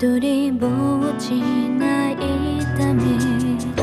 一人ぼっちな痛み